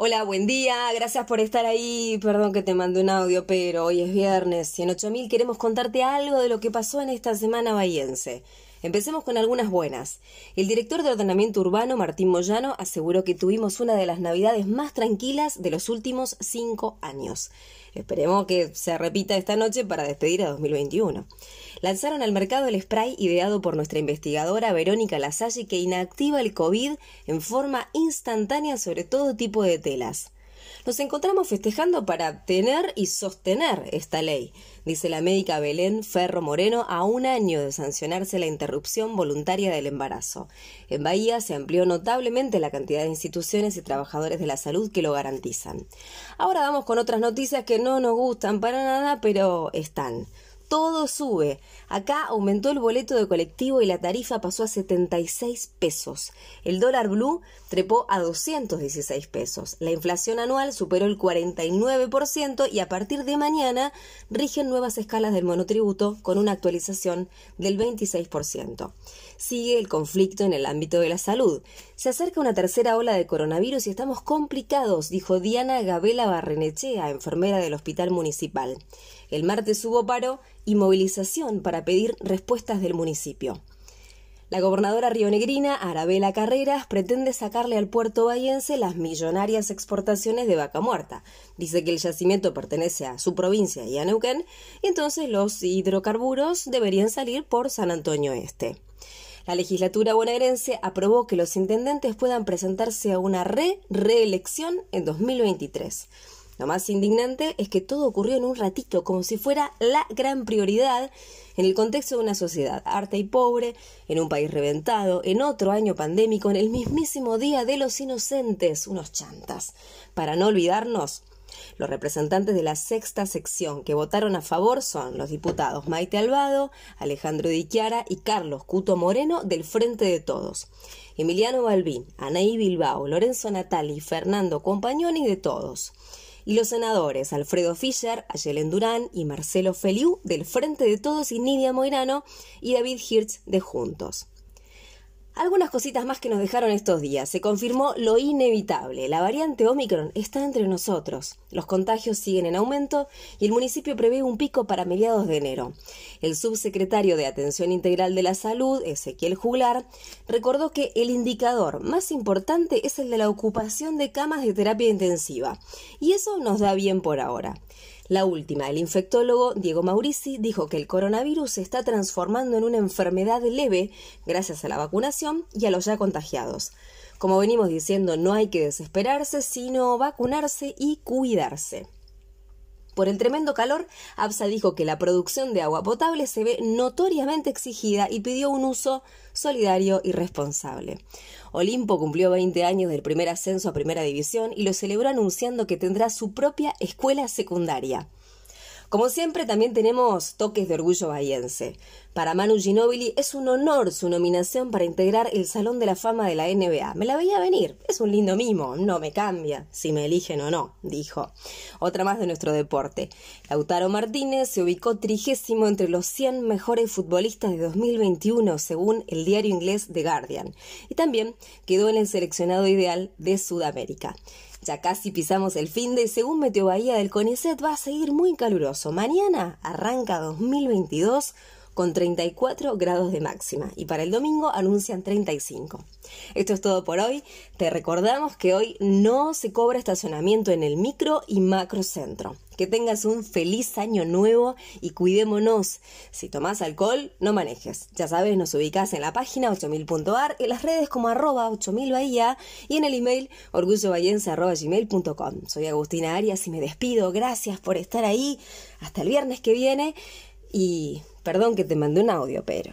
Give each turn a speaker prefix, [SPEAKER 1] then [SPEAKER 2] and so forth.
[SPEAKER 1] Hola, buen día, gracias por estar ahí. Perdón que te mandé un audio, pero hoy es viernes y en 8000 queremos contarte algo de lo que pasó en esta semana bahiense. Empecemos con algunas buenas. El director de ordenamiento urbano, Martín Moyano, aseguró que tuvimos una de las navidades más tranquilas de los últimos cinco años. Esperemos que se repita esta noche para despedir a 2021. Lanzaron al mercado el spray ideado por nuestra investigadora Verónica Lasalle que inactiva el COVID en forma instantánea sobre todo tipo de telas. Nos encontramos festejando para tener y sostener esta ley, dice la médica Belén Ferro Moreno a un año de sancionarse la interrupción voluntaria del embarazo. En Bahía se amplió notablemente la cantidad de instituciones y trabajadores de la salud que lo garantizan. Ahora vamos con otras noticias que no nos gustan para nada, pero están todo sube. Acá aumentó el boleto de colectivo y la tarifa pasó a 76 pesos. El dólar blue trepó a 216 pesos. La inflación anual superó el 49% y a partir de mañana rigen nuevas escalas del monotributo con una actualización del 26%. Sigue el conflicto en el ámbito de la salud. Se acerca una tercera ola de coronavirus y estamos complicados, dijo Diana Gabela Barrenechea, enfermera del Hospital Municipal. El martes hubo paro y movilización para pedir respuestas del municipio. La gobernadora rionegrina, Arabela Carreras, pretende sacarle al puerto bahiense las millonarias exportaciones de vaca muerta. Dice que el yacimiento pertenece a su provincia y a Neuquén, y entonces los hidrocarburos deberían salir por San Antonio Este. La legislatura bonaerense aprobó que los intendentes puedan presentarse a una re-reelección en 2023. Lo más indignante es que todo ocurrió en un ratito, como si fuera la gran prioridad en el contexto de una sociedad harta y pobre, en un país reventado, en otro año pandémico, en el mismísimo Día de los Inocentes, unos chantas. Para no olvidarnos, los representantes de la sexta sección que votaron a favor son los diputados Maite Albado, Alejandro Di Chiara y Carlos Cuto Moreno del Frente de Todos. Emiliano Balbín, Anaí Bilbao, Lorenzo Natali y Fernando Compañoni de Todos y los senadores Alfredo Fischer, Ayelen Durán y Marcelo Feliu del Frente de Todos y Nidia Moirano y David Hirsch de Juntos. Algunas cositas más que nos dejaron estos días. Se confirmó lo inevitable. La variante Omicron está entre nosotros. Los contagios siguen en aumento y el municipio prevé un pico para mediados de enero. El subsecretario de Atención Integral de la Salud, Ezequiel Juglar, recordó que el indicador más importante es el de la ocupación de camas de terapia intensiva. Y eso nos da bien por ahora. La última, el infectólogo Diego Maurici dijo que el coronavirus se está transformando en una enfermedad leve gracias a la vacunación y a los ya contagiados. Como venimos diciendo, no hay que desesperarse, sino vacunarse y cuidarse. Por el tremendo calor, ABSA dijo que la producción de agua potable se ve notoriamente exigida y pidió un uso solidario y responsable. Olimpo cumplió 20 años del primer ascenso a Primera División y lo celebró anunciando que tendrá su propia escuela secundaria. Como siempre, también tenemos toques de orgullo bahiense. Para Manu Ginóbili es un honor su nominación para integrar el Salón de la Fama de la NBA. Me la veía venir, es un lindo mimo, no me cambia si me eligen o no, dijo. Otra más de nuestro deporte. Lautaro Martínez se ubicó trigésimo entre los 100 mejores futbolistas de 2021, según el diario inglés The Guardian. Y también quedó en el seleccionado ideal de Sudamérica. Ya casi pisamos el fin de, según Meteo Bahía del CONICET, va a seguir muy caluroso. Mañana arranca 2022 con 34 grados de máxima y para el domingo anuncian 35. Esto es todo por hoy. Te recordamos que hoy no se cobra estacionamiento en el micro y macro centro. Que tengas un feliz año nuevo y cuidémonos. Si tomás alcohol, no manejes. Ya sabes, nos ubicás en la página 8000.ar, en las redes como arroba 8000 Bahía y en el email orgullobahiense.gmail.com. Soy Agustina Arias y me despido. Gracias por estar ahí. Hasta el viernes que viene y perdón que te mandé un audio, pero...